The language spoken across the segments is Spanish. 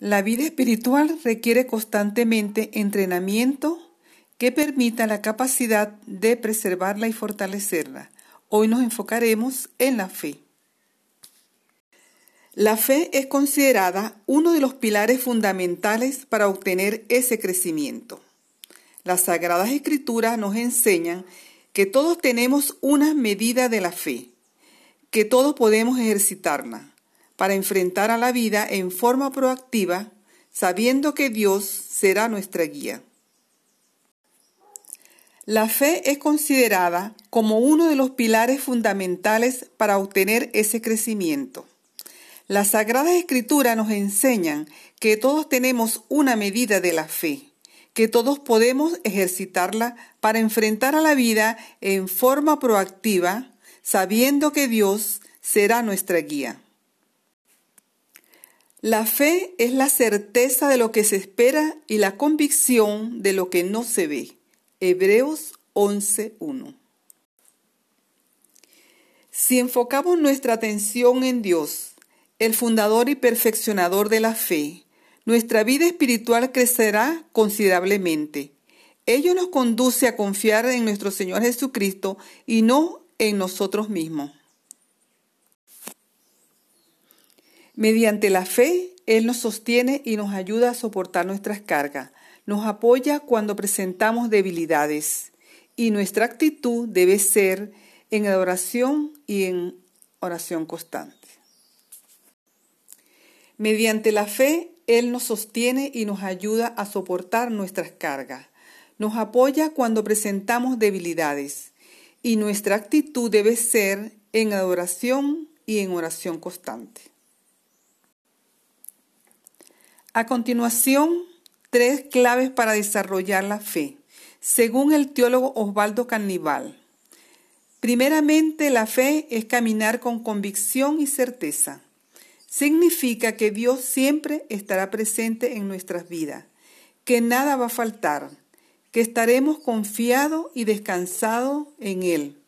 La vida espiritual requiere constantemente entrenamiento que permita la capacidad de preservarla y fortalecerla. Hoy nos enfocaremos en la fe. La fe es considerada uno de los pilares fundamentales para obtener ese crecimiento. Las Sagradas Escrituras nos enseñan que todos tenemos una medida de la fe, que todos podemos ejercitarla para enfrentar a la vida en forma proactiva, sabiendo que Dios será nuestra guía. La fe es considerada como uno de los pilares fundamentales para obtener ese crecimiento. Las Sagradas Escrituras nos enseñan que todos tenemos una medida de la fe, que todos podemos ejercitarla para enfrentar a la vida en forma proactiva, sabiendo que Dios será nuestra guía. La fe es la certeza de lo que se espera y la convicción de lo que no se ve. Hebreos 11.1. Si enfocamos nuestra atención en Dios, el fundador y perfeccionador de la fe, nuestra vida espiritual crecerá considerablemente. Ello nos conduce a confiar en nuestro Señor Jesucristo y no en nosotros mismos. Mediante la fe, Él nos sostiene y nos ayuda a soportar nuestras cargas, nos apoya cuando presentamos debilidades y nuestra actitud debe ser en adoración y en oración constante. Mediante la fe, Él nos sostiene y nos ayuda a soportar nuestras cargas, nos apoya cuando presentamos debilidades y nuestra actitud debe ser en adoración y en oración constante. A continuación, tres claves para desarrollar la fe, según el teólogo Osvaldo Carnival. Primeramente, la fe es caminar con convicción y certeza. Significa que Dios siempre estará presente en nuestras vidas, que nada va a faltar, que estaremos confiados y descansados en Él.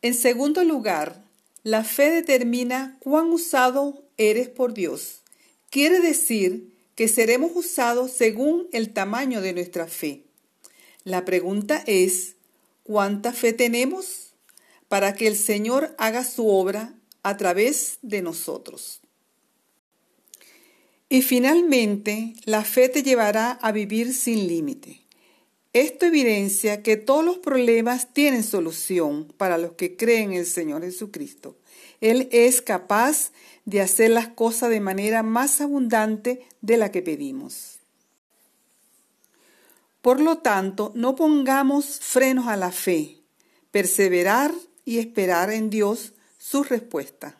En segundo lugar, la fe determina cuán usado eres por Dios. Quiere decir que seremos usados según el tamaño de nuestra fe. La pregunta es, ¿cuánta fe tenemos para que el Señor haga su obra a través de nosotros? Y finalmente, la fe te llevará a vivir sin límite. Esto evidencia que todos los problemas tienen solución para los que creen en el Señor Jesucristo. Él es capaz de hacer las cosas de manera más abundante de la que pedimos. Por lo tanto, no pongamos frenos a la fe, perseverar y esperar en Dios su respuesta.